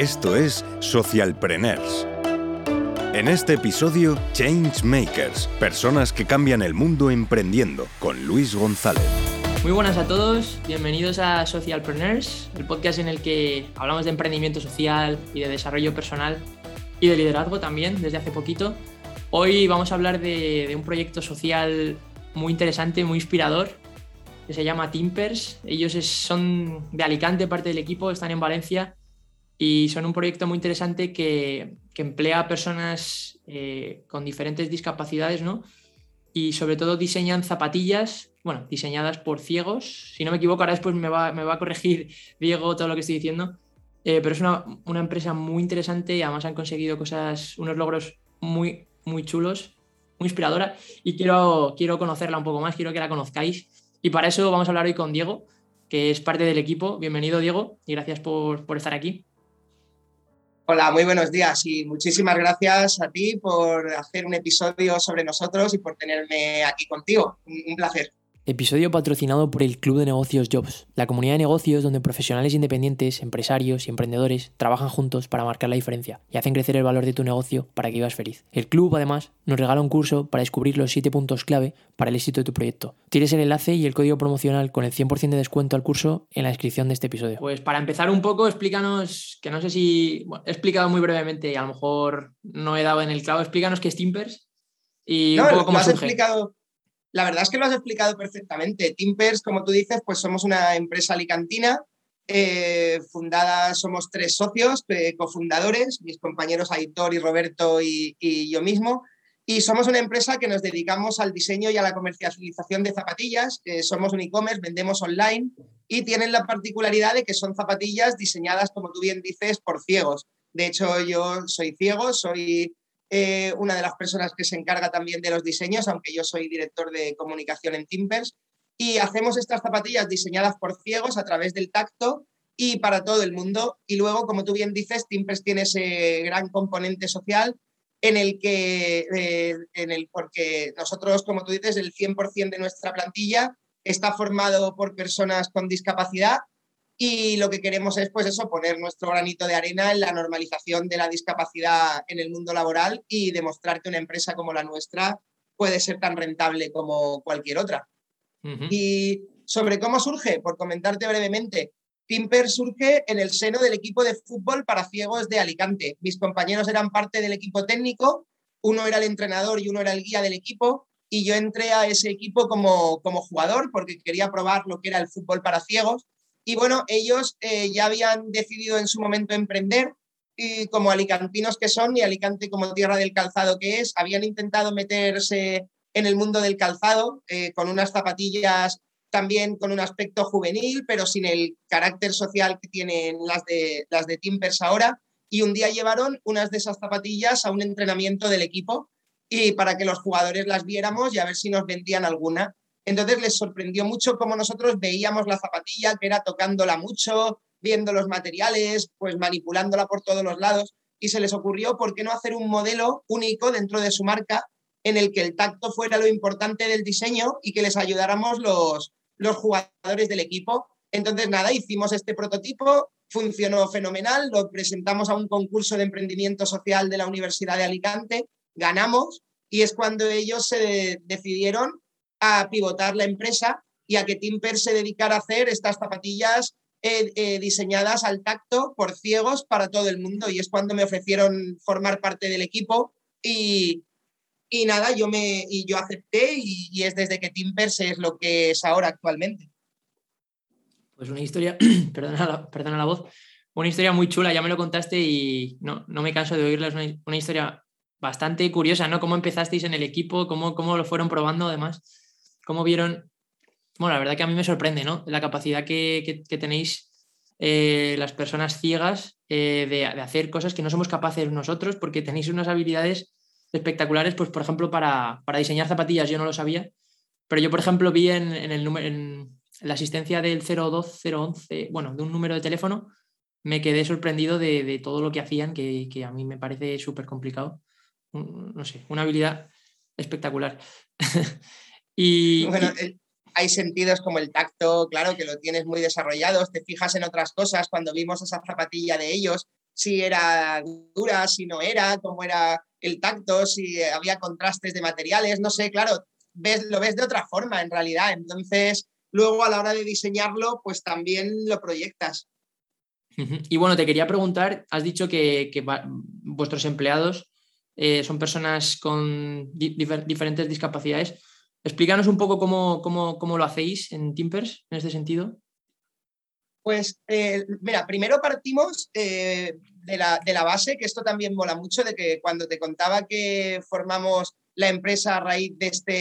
Esto es Socialpreneurs. En este episodio, Changemakers, personas que cambian el mundo emprendiendo, con Luis González. Muy buenas a todos, bienvenidos a Socialpreneurs, el podcast en el que hablamos de emprendimiento social y de desarrollo personal y de liderazgo también desde hace poquito. Hoy vamos a hablar de, un proyecto social muy interesante, muy inspirador, que se llama Timpers. Ellos son de Alicante, parte del equipo, están en Valencia y son un proyecto muy interesante que, emplea a personas eh, con diferentes discapacidades, ¿no? Y sobre todo diseñan zapatillas, bueno, diseñadas por ciegos. Si no me equivoco, ahora después me va, me va a corregir Diego todo lo que estoy diciendo. Eh, pero es una, una, empresa muy interesante y además han conseguido cosas, unos logros muy, muy chulos, muy inspiradora. Y quiero, quiero conocerla un poco más, quiero que la conozcáis. Y para eso vamos a hablar hoy con Diego, que es parte del equipo. Bienvenido, Diego, y gracias por, por estar aquí. Hola, muy buenos días y muchísimas gracias a ti por hacer un episodio sobre nosotros y por tenerme aquí contigo. Un, placer. Episodio patrocinado por el Club de Negocios Jobs, la comunidad de negocios donde profesionales independientes, empresarios y emprendedores trabajan juntos para marcar la diferencia y hacen crecer el valor de tu negocio para que vivas feliz. El club además nos regala un curso para descubrir los 7 puntos clave para el éxito de tu proyecto. Tienes el enlace y el código promocional con el 100% de descuento al curso en la descripción de este episodio. Pues para empezar un poco, explícanos, que no sé si he explicado muy brevemente y a lo mejor no he dado en el clavo, explícanos qué es Timpers y un poco cómo surge. explicado la verdad es que lo has explicado perfectamente. Timpers, como tú dices, pues somos una empresa alicantina. Eh, fundada, somos tres socios, eh, cofundadores, mis compañeros Aitor y Roberto y, yo mismo. Y somos una empresa que nos dedicamos al diseño y a la comercialización de zapatillas. somos un e-commerce, vendemos online y tienen la particularidad de que son zapatillas diseñadas, como tú bien dices, por ciegos. De hecho, yo soy ciego, soy eh, una de las personas que se encarga también de los diseños, aunque yo soy director de comunicación en Timpers. Y hacemos estas zapatillas diseñadas por ciegos a través del tacto y para todo el mundo. Y luego, como tú bien dices, Timpers tiene ese gran componente social en el que, eh, en el, porque nosotros, como tú dices, el 100% de nuestra plantilla está formado por personas con discapacidad y lo que queremos es, pues eso, poner nuestro granito de arena en la normalización de la discapacidad en el mundo laboral y demostrar que una empresa como la nuestra puede ser tan rentable como cualquier otra. Y sobre cómo surge, por comentarte brevemente, Timper surge en el seno del equipo de fútbol para ciegos de Alicante. Mis compañeros eran parte del equipo técnico, uno era el entrenador y uno era el guía del equipo, y yo entré a ese equipo como, como jugador porque quería probar lo que era el fútbol para ciegos y bueno, ellos eh, ya habían decidido en su momento emprender y como alicantinos que son y Alicante como tierra del calzado que es, habían intentado meterse en el mundo del calzado eh, con unas zapatillas también con un aspecto juvenil, pero sin el carácter social que tienen las de, las de Timpers ahora. Y un día llevaron unas de esas zapatillas a un entrenamiento del equipo y para que los jugadores las viéramos y a ver si nos vendían alguna. Entonces les sorprendió mucho cómo nosotros veíamos la zapatilla, que era tocándola mucho, viendo los materiales, pues manipulándola por todos los lados. Y se les ocurrió, ¿por qué no hacer un modelo único dentro de su marca en el que el tacto fuera lo importante del diseño y que les ayudáramos los, los jugadores del equipo? Entonces, nada, hicimos este prototipo, funcionó fenomenal, lo presentamos a un concurso de emprendimiento social de la Universidad de Alicante, ganamos y es cuando ellos se decidieron a pivotar la empresa y a que Timper se dedicara a hacer estas zapatillas eh, eh, diseñadas al tacto por ciegos para todo el mundo. Y es cuando me ofrecieron formar parte del equipo y, y nada, yo, me, y yo acepté y, es desde que Timpers es lo que es ahora actualmente. Pues una historia, perdona la, perdona la voz, una historia muy chula, ya me lo contaste y no, no me canso de oírla, es una, una, historia bastante curiosa, ¿no? ¿Cómo empezasteis en el equipo? ¿Cómo, cómo lo fueron probando además? Cómo vieron, bueno, la verdad que a mí me sorprende, ¿no? La capacidad que, tenéis eh, las personas ciegas eh, de, hacer cosas que no somos capaces nosotros porque tenéis unas habilidades espectaculares, pues por ejemplo, para, diseñar zapatillas, yo no lo sabía, pero yo por ejemplo vi en, el en la asistencia del 02011, bueno, de un número de teléfono, me quedé sorprendido de, todo lo que hacían, que, que a mí me parece súper complicado. No sé, una habilidad espectacular. Y, bueno, hay sentidos como el tacto, claro, que lo tienes muy desarrollado, te fijas en otras cosas. Cuando vimos esa zapatilla de ellos, si era dura, si no era, cómo era el tacto, si había contrastes de materiales, no sé, claro, ves, lo ves de otra forma en realidad. Entonces, luego a la hora de diseñarlo, pues también lo proyectas. Y bueno, te quería preguntar, has dicho que, vuestros empleados eh, son personas con diferentes discapacidades. Explícanos un poco cómo, cómo, lo hacéis en Timpers en este sentido. Pues eh, mira, primero partimos eh, de, la, de, la, base, que esto también mola mucho, de que cuando te contaba que formamos la empresa a raíz de este,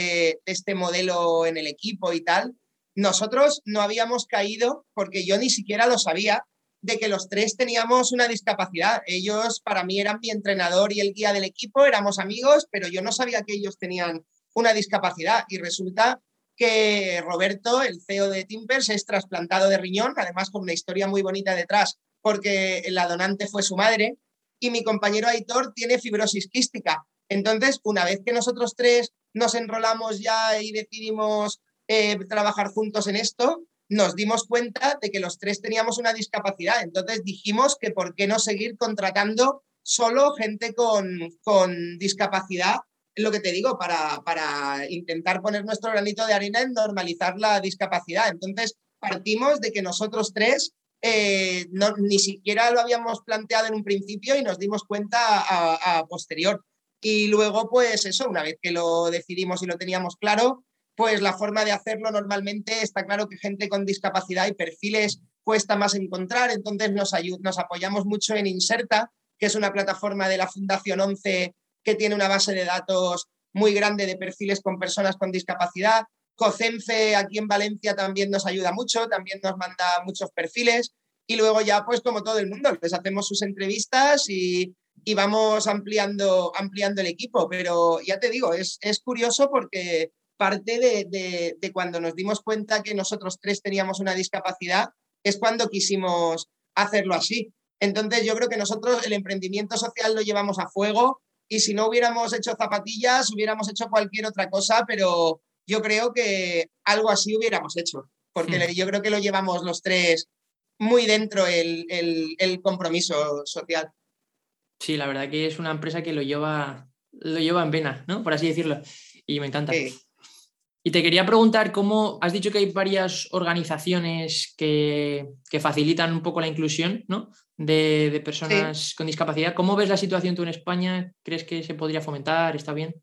de este modelo en el equipo y tal, nosotros no habíamos caído, porque yo ni siquiera lo sabía, de que los tres teníamos una discapacidad. Ellos para mí eran mi entrenador y el guía del equipo, éramos amigos, pero yo no sabía que ellos tenían una discapacidad y resulta que Roberto, el CEO de Timpers, es trasplantado de riñón, además con una historia muy bonita detrás, porque la donante fue su madre, y mi compañero Aitor tiene fibrosis quística. Entonces, una vez que nosotros tres nos enrolamos ya y decidimos eh, trabajar juntos en esto, nos dimos cuenta de que los tres teníamos una discapacidad. Entonces dijimos que por qué no seguir contratando solo gente con, con discapacidad, lo que te digo, para, para intentar poner nuestro granito de arena en normalizar la discapacidad. Entonces partimos de que nosotros tres eh, ni siquiera lo habíamos planteado en un principio y nos dimos cuenta a, a, posterior. Y luego, pues eso, una vez que lo decidimos y lo teníamos claro, pues la forma de hacerlo normalmente está claro que gente con discapacidad y perfiles cuesta más encontrar, entonces nos, nos apoyamos mucho en Inserta, que es una plataforma de la Fundación 11 que tiene una base de datos muy grande de perfiles con personas con discapacidad. COCENFE aquí en Valencia también nos ayuda mucho, también nos manda muchos perfiles y luego ya pues como todo el mundo, les hacemos sus entrevistas y, y vamos ampliando, ampliando el equipo. Pero ya te digo, es, es curioso porque parte de, cuando nos dimos cuenta que nosotros tres teníamos una discapacidad, es cuando quisimos hacerlo así. Entonces yo creo que nosotros el emprendimiento social lo llevamos a fuego y si no hubiéramos hecho zapatillas, hubiéramos hecho cualquier otra cosa, pero yo creo que algo así hubiéramos hecho, porque hmm. yo creo que lo llevamos los tres muy dentro el, el, compromiso social. Sí, la verdad que es una empresa que lo lleva, lo lleva en vena, ¿no? Por así decirlo. Y me encanta. Y te quería preguntar cómo has dicho que hay varias organizaciones que, facilitan un poco la inclusión de, personas con discapacidad. ¿Cómo ves la situación tú en España? ¿Crees que se podría fomentar? ¿Está bien?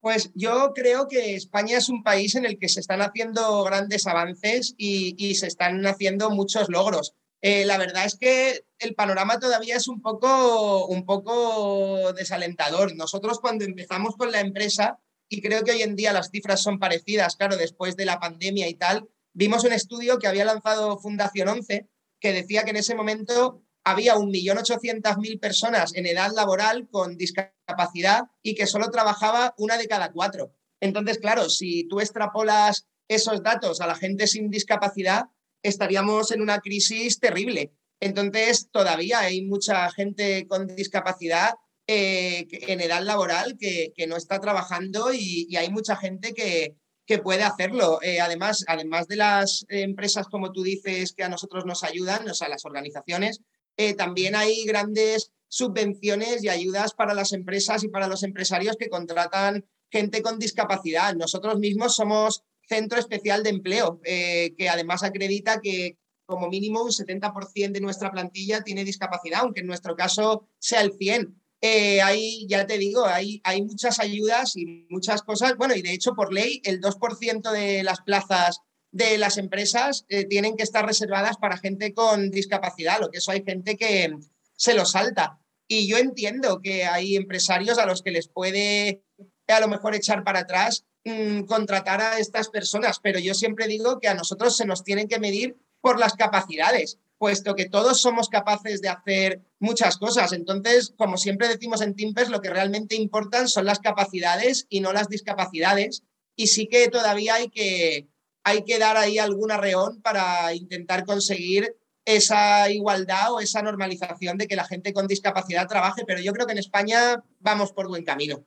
Pues yo creo que España es un país en el que se están haciendo grandes avances y, se están haciendo muchos logros. Eh, la verdad es que el panorama todavía es un poco, un poco desalentador. Nosotros cuando empezamos con la empresa, y creo que hoy en día las cifras son parecidas, claro, después de la pandemia y tal. Vimos un estudio que había lanzado Fundación 11 que decía que en ese momento había 1.800.000 personas en edad laboral con discapacidad y que solo trabajaba una de cada cuatro. Entonces, claro, si tú extrapolas esos datos a la gente sin discapacidad, estaríamos en una crisis terrible. Entonces, todavía hay mucha gente con discapacidad eh, en edad laboral que, no está trabajando y, hay mucha gente que, puede hacerlo. Eh, además, además de las empresas, como tú dices, que a nosotros nos ayudan, o sea, las organizaciones, eh, también hay grandes subvenciones y ayudas para las empresas y para los empresarios que contratan gente con discapacidad. Nosotros mismos somos centro especial de empleo, que además acredita que como mínimo un 70% de nuestra plantilla tiene discapacidad, aunque en nuestro caso sea el 100%. Eh, hay, ya te digo, hay, hay muchas ayudas y muchas cosas. Bueno, y de hecho, por ley, el 2% de las plazas de las empresas eh, tienen que estar reservadas para gente con discapacidad, lo que eso hay gente que se lo salta. Y yo entiendo que hay empresarios a los que les puede a lo mejor echar para atrás mm, contratar a estas personas, pero yo siempre digo que a nosotros se nos tienen que medir por las capacidades puesto que todos somos capaces de hacer muchas cosas. Entonces, como siempre decimos en Timpers, lo que realmente importan son las capacidades y no las discapacidades. Y sí que todavía hay que, hay que dar ahí algún arreón para intentar conseguir esa igualdad o esa normalización de que la gente con discapacidad trabaje, pero yo creo que en España vamos por buen camino.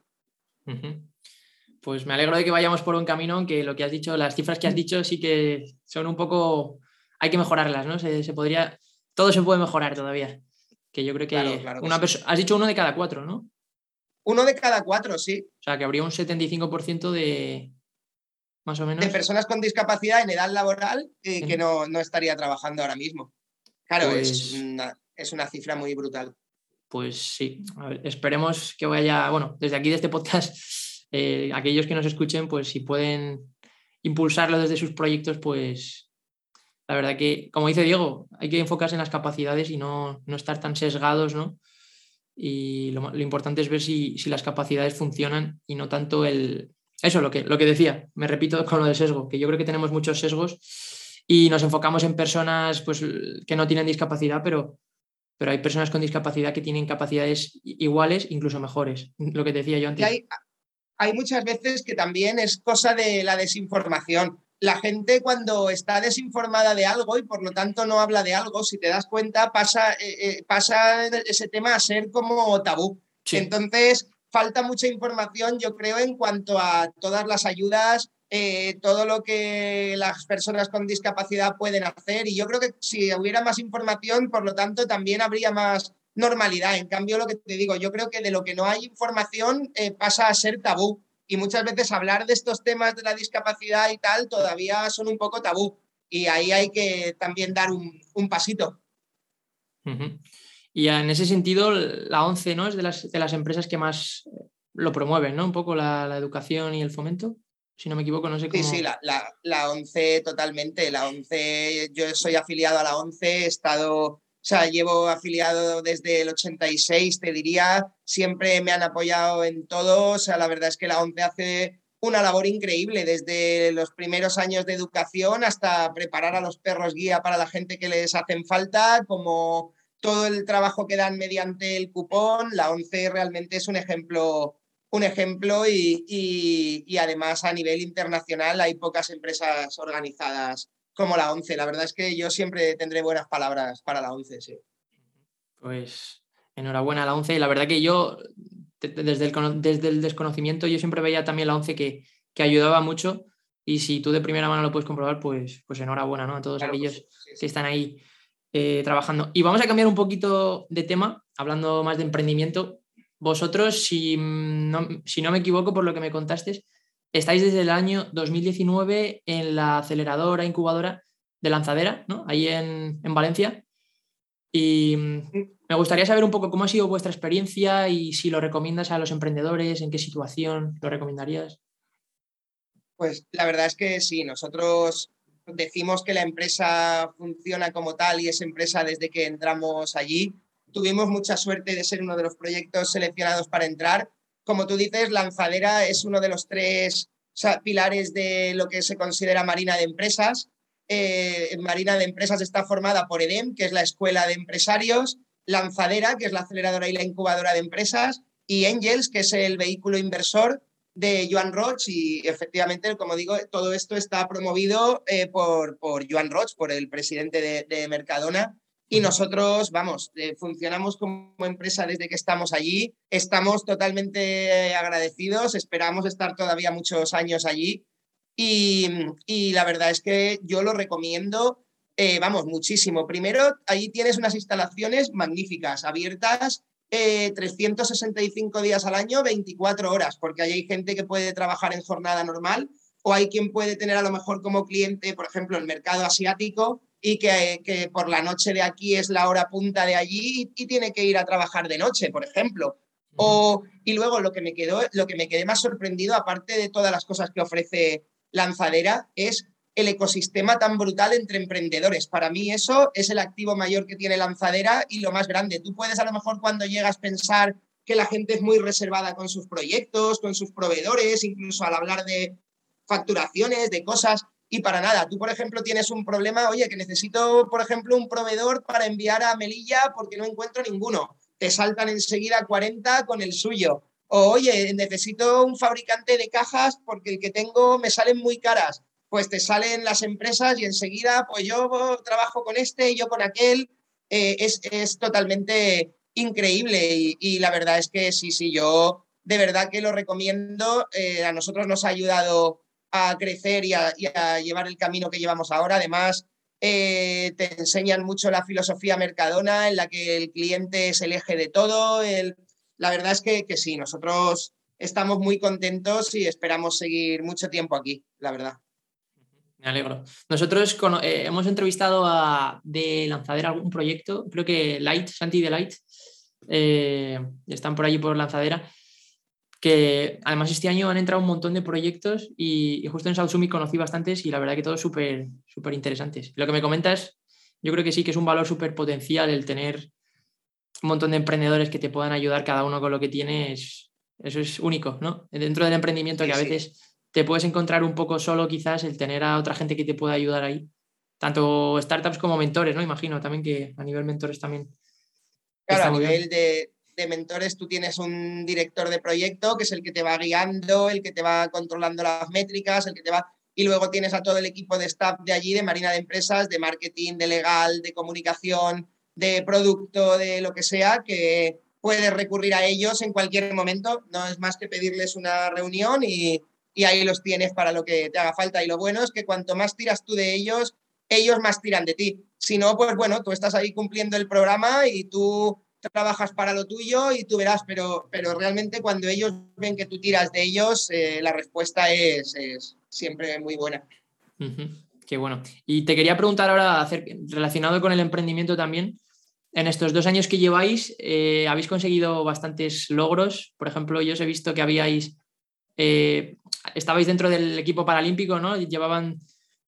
Pues me alegro de que vayamos por buen camino, aunque lo que has dicho, las cifras que has dicho sí que son un poco hay que mejorarlas, ¿no? Se, podría, todo se puede mejorar todavía. Que yo creo que, una persona. Has dicho uno de cada cuatro, ¿no? Uno de cada cuatro, sí. O sea, que habría un 75% de. Más o menos. De personas con discapacidad en edad laboral eh, que no, estaría trabajando ahora mismo. Claro, es, pues una, es una cifra muy brutal. Pues sí, esperemos que vaya. Bueno, desde aquí, de este podcast, eh, aquellos que nos escuchen, pues si pueden impulsarlo desde sus proyectos, pues la verdad que, como dice Diego, hay que enfocarse en las capacidades y no, no estar tan sesgados, ¿no? Y lo, importante es ver si, las capacidades funcionan y no tanto el... Eso, lo que, lo que decía, me repito con lo del sesgo, que yo creo que tenemos muchos sesgos y nos enfocamos en personas pues, que no tienen discapacidad, pero, pero hay personas con discapacidad que tienen capacidades iguales, incluso mejores, lo que decía yo antes. hay, hay muchas veces que también es cosa de la desinformación la gente cuando está desinformada de algo y por lo tanto no habla de algo, si te das cuenta, pasa, eh, eh, pasa ese tema a ser como tabú. Entonces, falta mucha información, yo creo, en cuanto a todas las ayudas, eh, todo lo que las personas con discapacidad pueden hacer. Y yo creo que si hubiera más información, por lo tanto, también habría más normalidad. En cambio, lo que te digo, yo creo que de lo que no hay información pasa a ser tabú y muchas veces hablar de estos temas de la discapacidad y tal todavía son un poco tabú y ahí hay que también dar un, pasito. Y en ese sentido, la ONCE ¿no? es de las, de las empresas que más lo promueven, ¿no? Un poco la, educación y el fomento. Si no me equivoco, no sé cómo. Sí, sí, la, la, la ONCE totalmente. La ONCE, yo soy afiliado a la ONCE, he estado o sea, llevo afiliado desde el 86, te diría, siempre me han apoyado en todo. O sea, la verdad es que la ONCE hace una labor increíble desde los primeros años de educación hasta preparar a los perros guía para la gente que les hacen falta, como todo el trabajo que dan mediante el cupón. La ONCE realmente es un ejemplo, un ejemplo y, y además a nivel internacional hay pocas empresas organizadas como la 11. La verdad es que yo siempre tendré buenas palabras para la 11, sí. Pues enhorabuena a la 11. La verdad que yo, desde el, desde el desconocimiento, yo siempre veía también la 11 que, que, ayudaba mucho. Y si tú de primera mano lo puedes comprobar, pues, pues enhorabuena ¿no? a todos aquellos que están ahí eh, trabajando. Y vamos a cambiar un poquito de tema, hablando más de emprendimiento. Vosotros, si no, si no me equivoco por lo que me contaste, estáis desde el año 2019 en la aceleradora, incubadora de Lanzadera, ¿no? Ahí en, Valencia. Y mm, me gustaría saber un poco cómo ha sido vuestra experiencia y si lo recomiendas a los emprendedores, en qué situación lo recomendarías. Pues la verdad es que sí, nosotros decimos que la empresa funciona como tal y es empresa desde que entramos allí. Tuvimos mucha suerte de ser uno de los proyectos seleccionados para entrar como tú dices, Lanzadera es uno de los tres pilares de lo que se considera Marina de Empresas. Eh, Marina de Empresas está formada por EDEM, que es la Escuela de Empresarios, Lanzadera, que es la aceleradora y la incubadora de empresas, y Angels, que es el vehículo inversor de Joan Roch. Y efectivamente, como digo, todo esto está promovido eh, por, por Joan Roch, por el presidente de, de Mercadona, y nosotros, vamos, eh, funcionamos como empresa desde que estamos allí, estamos totalmente agradecidos, esperamos estar todavía muchos años allí y, la verdad es que yo lo recomiendo, eh, vamos, muchísimo. Primero, allí tienes unas instalaciones magníficas, abiertas 365 eh, días al año, 24 horas, porque ahí hay gente que puede trabajar en jornada normal o hay quien puede tener a lo mejor como cliente, por ejemplo, el mercado asiático y que, por la noche de aquí es la hora punta de allí y, tiene que ir a trabajar de noche, por ejemplo. O, y luego lo que, me quedó, lo que me quedé más sorprendido, aparte de todas las cosas que ofrece Lanzadera, es el ecosistema tan brutal entre emprendedores. Para mí eso es el activo mayor que tiene Lanzadera y lo más grande. Tú puedes a lo mejor cuando llegas pensar que la gente es muy reservada con sus proyectos, con sus proveedores, incluso al hablar de facturaciones, de cosas, y para nada. Tú, por ejemplo, tienes un problema, oye, que necesito, por ejemplo, un proveedor para enviar a Melilla porque no encuentro ninguno. Te saltan enseguida 40 con el suyo. O, oye, necesito un fabricante de cajas porque el que tengo me salen muy caras. Pues te salen las empresas y enseguida, pues yo trabajo con este y yo con aquel. Eh, es, totalmente increíble y, la verdad es que sí, sí, yo de verdad que lo recomiendo. Eh, a nosotros nos ha ayudado a crecer y a, llevar el camino que llevamos ahora. Además, eh, te enseñan mucho la filosofía mercadona en la que el cliente es el eje de todo. La verdad es que, que sí, nosotros estamos muy contentos y esperamos seguir mucho tiempo aquí, la verdad. Me alegro. Nosotros eh, hemos entrevistado a, de Lanzadera algún proyecto, creo que Light, Santi de Light, eh, están por allí por Lanzadera, que además este año han entrado un montón de proyectos y, justo en Sausumi conocí bastantes y la verdad que todos súper súper interesantes. Lo que me comentas, yo creo que sí que es un valor súper potencial el tener un montón de emprendedores que te puedan ayudar cada uno con lo que tienes. Eso es único, ¿no? Dentro del emprendimiento que a veces te puedes encontrar un poco solo quizás el tener a otra gente que te pueda ayudar ahí. Tanto startups como mentores, ¿no? Imagino también que a nivel mentores también. Claro, a nivel de, mentores tú tienes un director de proyecto que es el que te va guiando, el que te va controlando las métricas, el que te va... Y luego tienes a todo el equipo de staff de allí, de Marina de Empresas, de marketing, de legal, de comunicación, de producto, de lo que sea, que puedes recurrir a ellos en cualquier momento. No es más que pedirles una reunión y, y ahí los tienes para lo que te haga falta. Y lo bueno es que cuanto más tiras tú de ellos, ellos más tiran de ti. Si no, pues bueno, tú estás ahí cumpliendo el programa y tú trabajas para lo tuyo y tú verás, pero, pero realmente cuando ellos ven que tú tiras de ellos, eh, la respuesta es, siempre muy buena. Qué bueno. Y te quería preguntar ahora, relacionado con el emprendimiento también, en estos dos años que lleváis, eh, habéis conseguido bastantes logros. Por ejemplo, yo os he visto que habíais eh, estabais dentro del equipo paralímpico, ¿no? Llevaban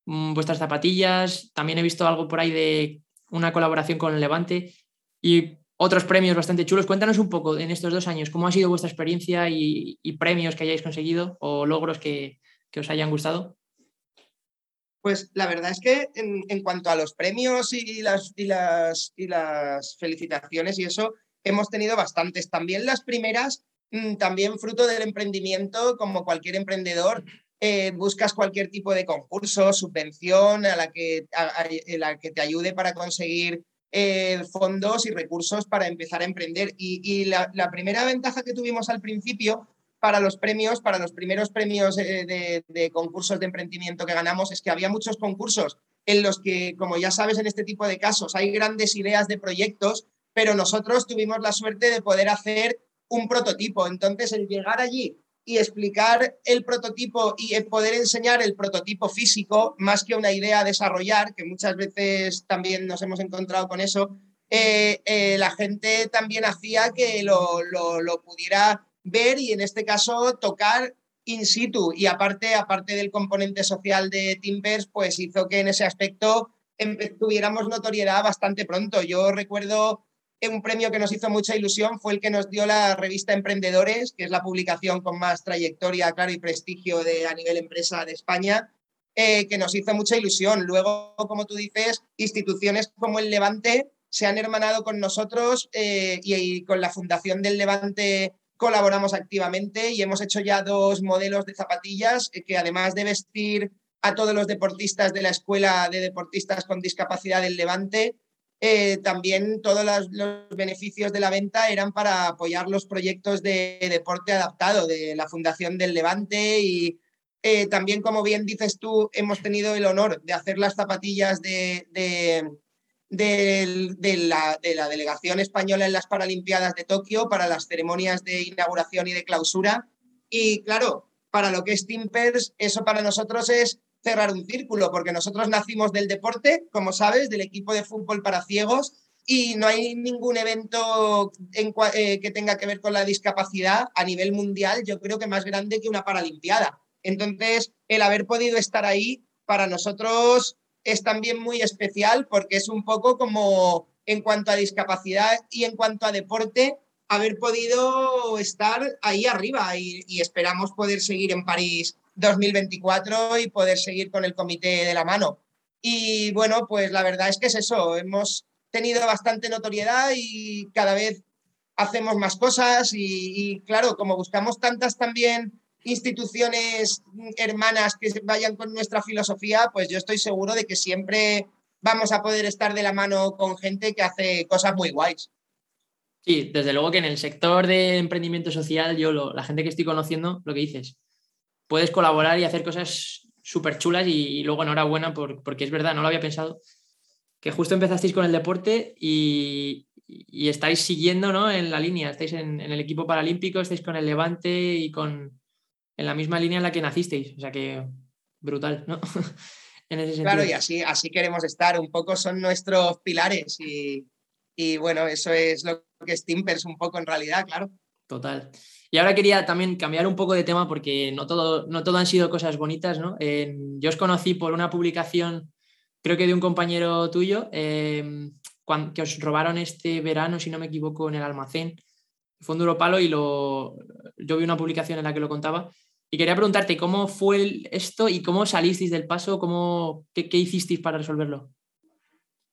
mm, vuestras zapatillas. También he visto algo por ahí de una colaboración con Levante y otros premios bastante chulos. Cuéntanos un poco en estos dos años cómo ha sido vuestra experiencia y, premios que hayáis conseguido o logros que, os hayan gustado. Pues la verdad es que en, cuanto a los premios y las, y, las, y las felicitaciones y eso, hemos tenido bastantes. También las primeras Mm, también fruto del emprendimiento, como cualquier emprendedor, eh, buscas cualquier tipo de concurso, subvención a la que, la que te ayude para conseguir eh, fondos y recursos para empezar a emprender. Y, la, primera ventaja que tuvimos al principio para los premios, para los primeros premios eh, de, de, concursos de emprendimiento que ganamos, es que había muchos concursos en los que, como ya sabes, en este tipo de casos hay grandes ideas de proyectos, pero nosotros tuvimos la suerte de poder hacer un prototipo. Entonces, el llegar allí y explicar el prototipo y poder enseñar el prototipo físico, más que una idea a desarrollar, que muchas veces también nos hemos encontrado con eso, eh, eh, la gente también hacía que lo, lo, pudiera ver y en este caso tocar in situ. Y aparte, aparte del componente social de Timbers, pues hizo que en ese aspecto tuviéramos notoriedad bastante pronto. Yo recuerdo un premio que nos hizo mucha ilusión fue el que nos dio la revista Emprendedores, que es la publicación con más trayectoria, claro, y prestigio de, a nivel empresa de España, eh, que nos hizo mucha ilusión. Luego, como tú dices, instituciones como el Levante se han hermanado con nosotros eh, y, con la Fundación del Levante colaboramos activamente y hemos hecho ya dos modelos de zapatillas eh, que además de vestir a todos los deportistas de la Escuela de Deportistas con Discapacidad del Levante, eh, también todos los, beneficios de la venta eran para apoyar los proyectos de, deporte adaptado de la Fundación del Levante y eh, también, como bien dices tú, hemos tenido el honor de hacer las zapatillas de, de, la, delegación española en las Paralimpiadas de Tokio para las ceremonias de inauguración y de clausura. Y claro, para lo que es Timpers, eso para nosotros es cerrar un círculo, porque nosotros nacimos del deporte, como sabes, del equipo de fútbol para ciegos, y no hay ningún evento eh, que tenga que ver con la discapacidad a nivel mundial, yo creo que más grande que una Paralimpiada. Entonces, el haber podido estar ahí para nosotros es también muy especial porque es un poco como en cuanto a discapacidad y en cuanto a deporte, haber podido estar ahí arriba y, y esperamos poder seguir en París 2024 y poder seguir con el comité de la mano. Y bueno, pues la verdad es que es eso, hemos tenido bastante notoriedad y cada vez hacemos más cosas y, claro, como buscamos tantas también instituciones hermanas que vayan con nuestra filosofía, pues yo estoy seguro de que siempre vamos a poder estar de la mano con gente que hace cosas muy guays. Sí, desde luego que en el sector de emprendimiento social, yo la gente que estoy conociendo, lo que dices, puedes colaborar y hacer cosas súper chulas y, luego enhorabuena por, porque es verdad, no lo había pensado. que justo empezasteis con el deporte y, estáis siguiendo ¿no? en la línea, estáis en, el equipo paralímpico, estáis con el Levante y con en la misma línea en la que nacisteis. O sea que brutal, ¿no? Claro, y así, así queremos estar. Un poco son nuestros pilares y, y bueno, eso es lo que es Timpers un poco en realidad, claro. Total. Y ahora quería también cambiar un poco de tema porque no todo, no todo han sido cosas bonitas, ¿no? yo os conocí por una publicación creo que de un compañero tuyo, em, que os robaron este verano, si no me equivoco, en el almacén. Fue un duro palo y lo, yo vi una publicación en la que lo contaba. Y quería preguntarte cómo fue esto y cómo salisteis del paso, cómo, qué, hicisteis para resolverlo.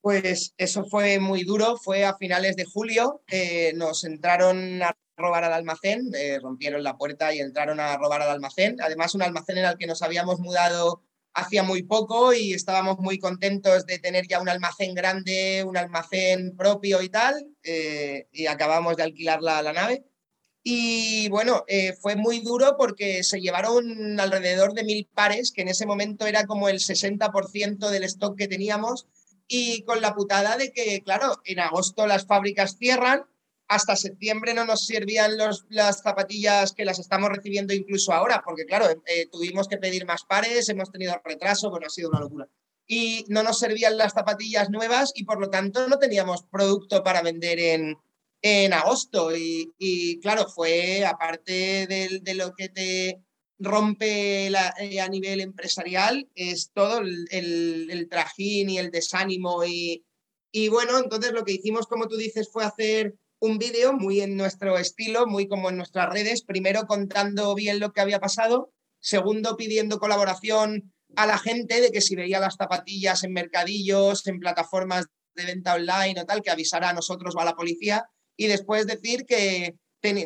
Pues eso fue muy duro, fue a finales de julio, eh, nos entraron a robar al almacén, eh, rompieron la puerta y entraron a robar al almacén, además un almacén en el que nos habíamos mudado hacía muy poco y estábamos muy contentos de tener ya un almacén grande, un almacén propio y tal, eh, y acabamos de alquilar la, nave. Y bueno, eh, fue muy duro porque se llevaron alrededor de mil pares, que en ese momento era como el 60% del stock que teníamos, y con la putada de que, claro, en agosto las fábricas cierran, hasta septiembre no nos servían las zapatillas que las estamos recibiendo incluso ahora, porque claro, eh, tuvimos que pedir más pares, hemos tenido retraso, bueno, ha sido una locura. Y no nos servían las zapatillas nuevas y por lo tanto no teníamos producto para vender en, en agosto. Y, claro, fue aparte de, lo que te rompe eh, a nivel empresarial, es todo el, el, trajín y el desánimo. Y, y bueno, entonces lo que hicimos, como tú dices, fue hacer un vídeo muy en nuestro estilo, muy como en nuestras redes, primero contando bien lo que había pasado, segundo pidiendo colaboración a la gente de que si veía las zapatillas en mercadillos, en plataformas de venta online o tal, que avisara a nosotros o a la policía, y después decir que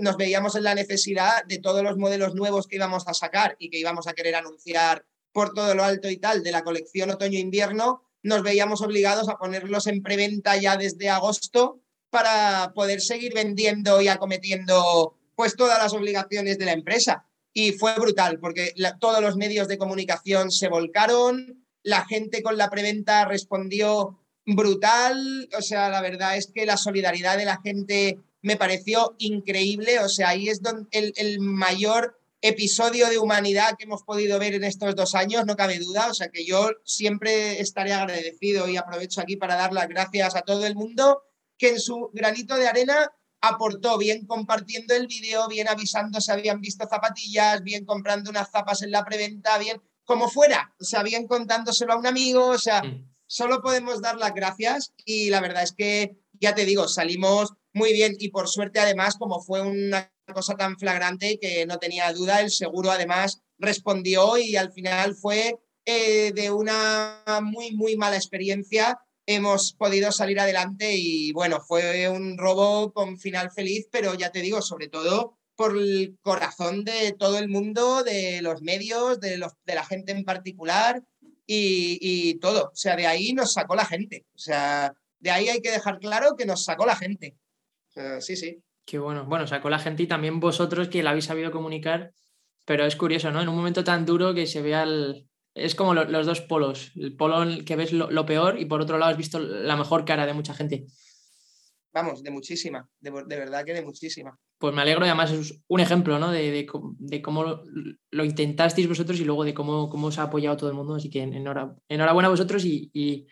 nos veíamos en la necesidad de todos los modelos nuevos que íbamos a sacar y que íbamos a querer anunciar por todo lo alto y tal de la colección otoño-invierno, nos veíamos obligados a ponerlos en preventa ya desde agosto para poder seguir vendiendo y acometiendo pues todas las obligaciones de la empresa. Y fue brutal porque todos los medios de comunicación se volcaron, la gente con la preventa respondió brutal, o sea, la verdad es que la solidaridad de la gente me pareció increíble, o sea, ahí es donde el, el mayor episodio de humanidad que hemos podido ver en estos dos años, no cabe duda. O sea que yo siempre estaré agradecido y aprovecho aquí para dar las gracias a todo el mundo que en su granito de arena aportó, bien compartiendo el vídeo, bien avisando si habían visto zapatillas, bien comprando unas zapas en la preventa, bien como fuera, o sea, bien contándoselo a un amigo, o sea, mm. solo podemos dar las gracias y la verdad es que, ya te digo, salimos muy bien y por suerte además, como fue una cosa tan flagrante que no tenía duda, el seguro además respondió y al final fue eh, de una muy, muy mala experiencia hemos podido salir adelante y bueno, fue un robo con final feliz, pero ya te digo, sobre todo por el corazón de todo el mundo, de los medios, de, los, de la gente en particular y, todo. O sea, de ahí nos sacó la gente. O sea, de ahí hay que dejar claro que nos sacó la gente. sí, sí. Qué bueno. Bueno, sacó la gente y también vosotros que la habéis sabido comunicar, pero es curioso, ¿no? En un momento tan duro que se vea el, es como los dos polos, el polo en el que ves lo, peor y por otro lado has visto la mejor cara de mucha gente. Vamos, de muchísima, de, verdad que de muchísima. Pues me alegro y además es un ejemplo ¿no? de, cómo lo, intentasteis vosotros y luego de cómo, cómo os ha apoyado todo el mundo. Así que enhorabuena a vosotros y,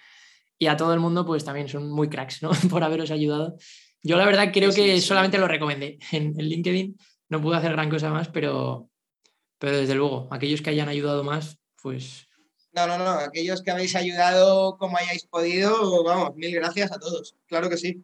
a todo el mundo, pues también son muy cracks ¿no? por haberos ayudado. Yo la verdad creo que solamente lo recomendé en, en, LinkedIn. No pude hacer gran cosa más, pero, pero desde luego, aquellos que hayan ayudado más, pues... No, no, no, aquellos que habéis ayudado como hayáis podido, vamos, mil gracias a todos, claro que sí.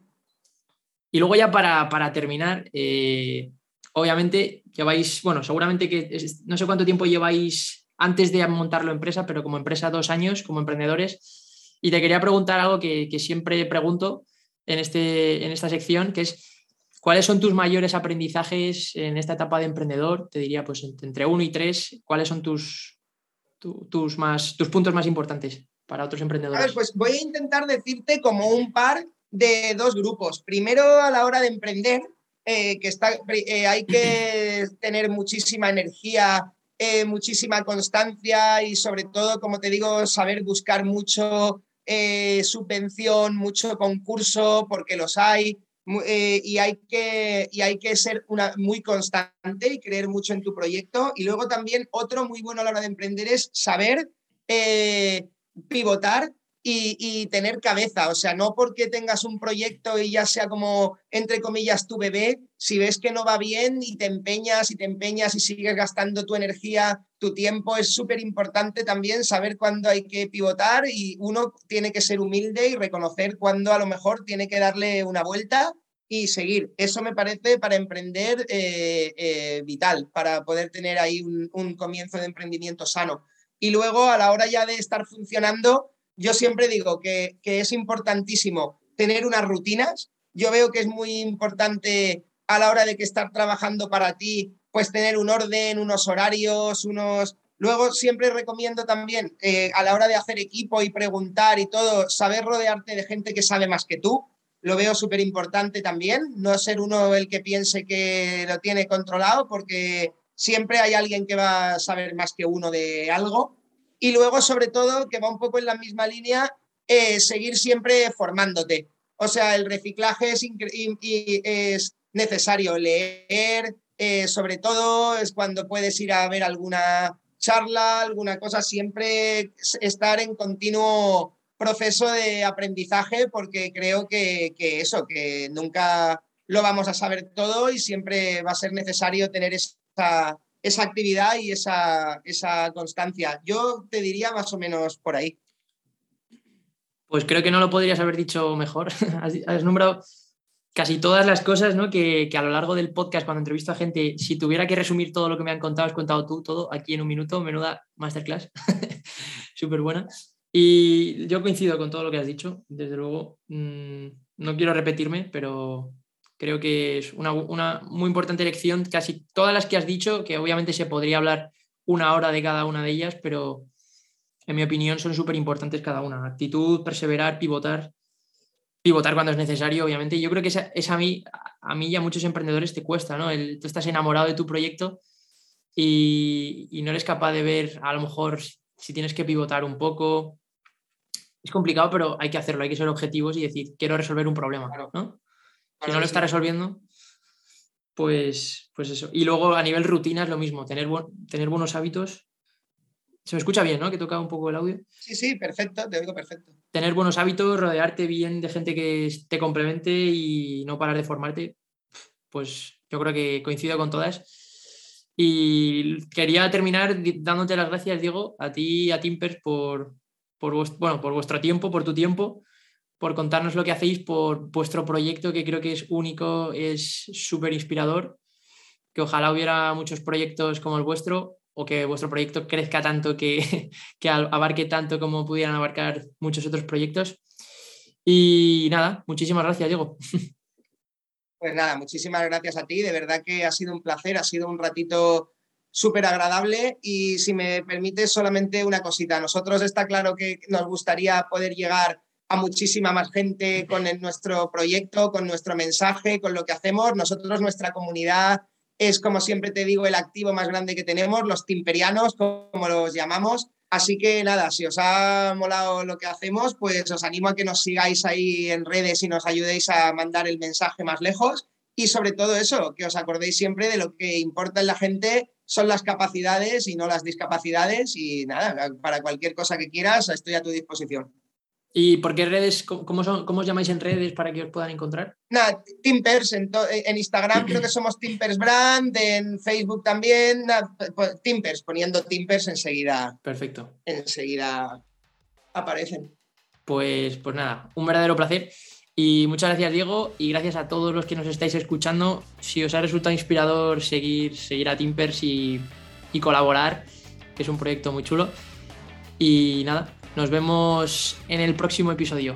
Y luego ya para, terminar, eh, obviamente lleváis, bueno, seguramente que no sé cuánto tiempo lleváis antes de montar la empresa, pero como empresa dos años, como emprendedores. Y te quería preguntar algo que, siempre pregunto en, este, en esta sección, que es, ¿cuáles son tus mayores aprendizajes en esta etapa de emprendedor? Te diría, pues entre uno y tres, ¿cuáles son tus, tus, más, tus puntos más importantes para otros emprendedores? A ver, pues voy a intentar decirte como un par de dos grupos. Primero, a la hora de emprender, eh, que está, eh, hay que tener muchísima energía, eh, muchísima constancia y sobre todo, como te digo, saber buscar mucho subvención, mucho concurso, porque los hay, eh, y, hay que, y hay que ser una, muy constante y creer mucho en tu proyecto. Y luego también otro muy bueno a la hora de emprender es saber eh, pivotar y, tener cabeza. O sea, no porque tengas un proyecto y ya sea como, entre comillas, tu bebé, si ves que no va bien y te empeñas y te empeñas y sigues gastando tu energía, tu tiempo, es súper importante también saber cuándo hay que pivotar y uno tiene que ser humilde y reconocer cuándo a lo mejor tiene que darle una vuelta y seguir. Eso me parece para emprender eh, eh, vital, para poder tener ahí un, un comienzo de emprendimiento sano. Y luego, a la hora ya de estar funcionando, yo siempre digo que, es importantísimo tener unas rutinas. Yo veo que es muy importante a la hora de que estar trabajando para ti, pues tener un orden, unos horarios, unos... Luego siempre recomiendo también eh, a la hora de hacer equipo y preguntar y todo, saber rodearte de gente que sabe más que tú. Lo veo súper importante también, no ser uno el que piense que lo tiene controlado, porque siempre hay alguien que va a saber más que uno de algo. Y luego, sobre todo, que va un poco en la misma línea, eh, seguir siempre formándote. O sea, el reciclaje es, es necesario. Leer, eh, sobre todo, es cuando puedes ir a ver alguna charla, alguna cosa, siempre estar en continuo proceso de aprendizaje porque creo que, que, eso, que nunca lo vamos a saber todo y siempre va a ser necesario tener esa, esa actividad y esa, esa constancia. Yo te diría más o menos por ahí. Pues creo que no lo podrías haber dicho mejor. Has, nombrado casi todas las cosas ¿no? que, que, a lo largo del podcast, cuando entrevisto a gente, si tuviera que resumir todo lo que me han contado, has contado tú todo aquí en un minuto, menuda masterclass, súper buena. Y yo coincido con todo lo que has dicho, desde luego. Mm, no quiero repetirme, pero Creo que es una, muy importante lección, casi todas las que has dicho, que obviamente se podría hablar una hora de cada una de ellas, pero en mi opinión son súper importantes cada una. Actitud, perseverar, pivotar, pivotar cuando es necesario, obviamente. Yo creo que es a mí, a mí y a muchos emprendedores te cuesta, ¿no? tú estás enamorado de tu proyecto y, y, no eres capaz de ver a lo mejor si tienes que pivotar un poco. Es complicado, pero hay que hacerlo, hay que ser objetivos y decir, quiero resolver un problema, ¿no? Si no lo está resolviendo, pues, pues eso. Y luego a nivel rutina es lo mismo, tener, tener buenos hábitos. Se me escucha bien, ¿no? Que toca un poco el audio. Sí, sí, perfecto, te oigo perfecto. Tener buenos hábitos, rodearte bien de gente que te complemente y no parar de formarte, pues yo creo que coincido con todas. Y quería terminar dándote las gracias, Diego, a ti y a Timpers por, por, bueno, por vuestro tiempo, por tu tiempo por contarnos lo que hacéis, por vuestro proyecto que creo que es único, es súper inspirador, que ojalá hubiera muchos proyectos como el vuestro o que vuestro proyecto crezca tanto que, que abarque tanto como pudieran abarcar muchos otros proyectos. Y nada, muchísimas gracias, Diego. Pues nada, muchísimas gracias a ti. De verdad que ha sido un placer, ha sido un ratito súper agradable y si me permites solamente una cosita. Nosotros está claro que nos gustaría poder llegar a muchísima más gente con nuestro proyecto, con nuestro mensaje, con lo que hacemos. Nosotros, nuestra comunidad es, como siempre te digo, el activo más grande que tenemos, los timperianos, como los llamamos. Así que nada, si os ha molado lo que hacemos, pues os animo a que nos sigáis ahí en redes y nos ayudéis a mandar el mensaje más lejos. Y sobre todo eso, que os acordéis siempre de lo que importa en la gente son las capacidades y no las discapacidades. Y nada, para cualquier cosa que quieras, estoy a tu disposición. ¿Y por qué redes, cómo, son, cómo os llamáis en redes para que os puedan encontrar? Nada, Timpers, en, en Instagram creo que somos Timpers Brand, en Facebook también, Timpers, poniendo Timpers enseguida. Perfecto. Enseguida aparecen. Pues, pues nada, un verdadero placer. Y muchas gracias, Diego, y gracias a todos los que nos estáis escuchando. Si os ha resultado inspirador seguir, seguir a Timpers y, y colaborar, que es un proyecto muy chulo. Y nada, nos vemos en el próximo episodio.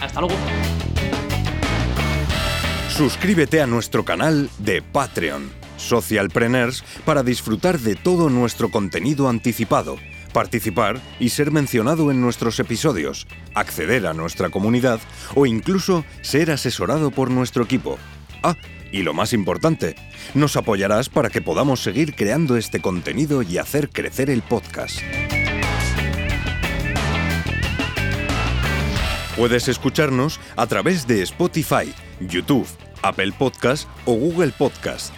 Hasta luego. Suscríbete a nuestro canal de Patreon, Socialpreneurs, para disfrutar de todo nuestro contenido anticipado, participar y ser mencionado en nuestros episodios, acceder a nuestra comunidad o incluso ser asesorado por nuestro equipo. Ah, y lo más importante, nos apoyarás para que podamos seguir creando este contenido y hacer crecer el podcast. Puedes escucharnos a través de Spotify, YouTube, Apple Podcast o Google Podcast.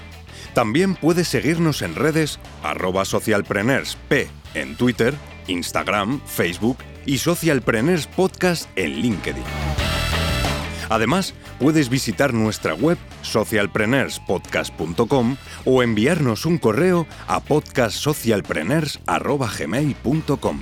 También puedes seguirnos en redes arroba socialpreneursp en Twitter, Instagram, Facebook y Socialpreneurs Podcast en LinkedIn. Además, puedes visitar nuestra web socialpreneurspodcast.com o enviarnos un correo a podcastsocialpreneurs.gmail.com.